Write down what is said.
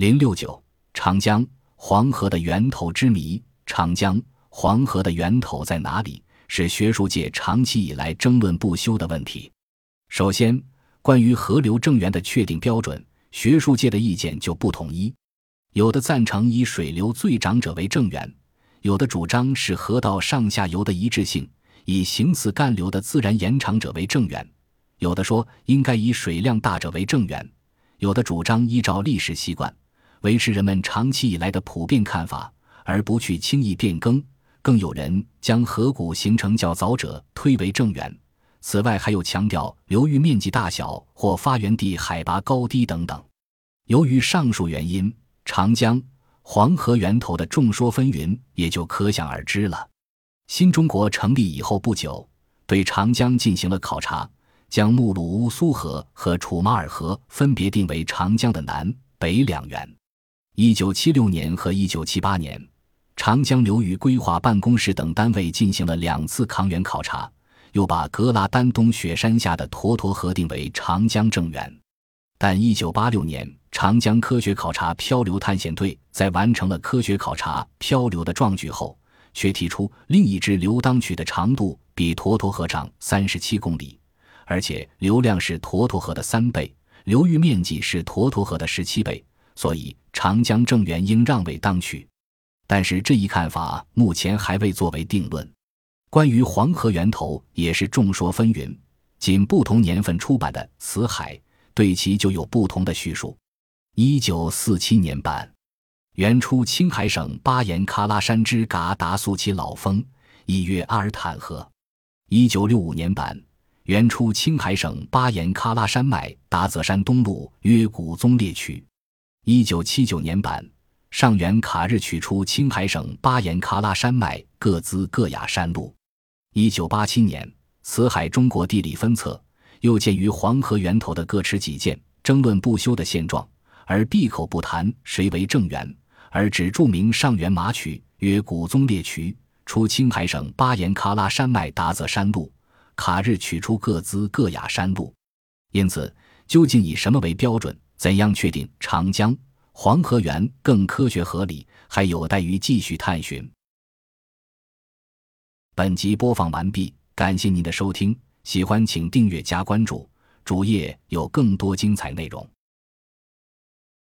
零六九，长江黄河的源头之谜。长江黄河的源头在哪里？是学术界长期以来争论不休的问题。首先，关于河流正源的确定标准，学术界的意见就不统一。有的赞成以水流最长者为正源，有的主张是河道上下游的一致性，以形似干流的自然延长者为正源；有的说应该以水量大者为正源；有的主张依照历史习惯，维持人们长期以来的普遍看法，而不去轻易变更。更有人将河谷形成较早者推为正源。此外，还有强调流域面积大小或发源地海拔高低等等。由于上述原因，长江、黄河源头的众说纷纭也就可想而知了。新中国成立以后不久，对长江进行了考察，将木鲁乌苏河和楚马尔河分别定为长江的南北两源。一九七六年和一九七八年，长江流域规划办公室等单位进行了两次抗源考察。又把格拉丹东雪山下的沱沱河定为长江正源，但1986年，长江科学考察漂流探险队在完成了科学考察漂流的壮举后，却提出另一支流当渠的长度比沱沱河长37公里，而且流量是沱沱河的三倍，流域面积是沱沱河的十七倍，所以长江正源应让位当渠。但是这一看法目前还未作为定论。关于黄河源头也是众说纷纭，仅不同年份出版的《辞海》对其就有不同的叙述。一九四七年版，原出青海省巴颜喀拉山之嘎达苏旗老峰，亦曰阿尔坦河。一九六五年版，原出青海省巴颜喀拉山脉达泽山东麓，约古宗列渠。一九七九年版，上源卡日取出青海省巴颜喀拉山脉各兹各雅山路。一九八七年，《辞海中国地理分册》又鉴于黄河源头的各持己见、争论不休的现状，而闭口不谈谁为正源，而只注明上源马曲曰古宗列渠，出青海省巴颜喀拉山脉达泽山路，卡日取出各兹各雅山路。因此，究竟以什么为标准，怎样确定长江、黄河源更科学合理，还有待于继续探寻。本集播放完毕，感谢您的收听，喜欢请订阅加关注，主页有更多精彩内容。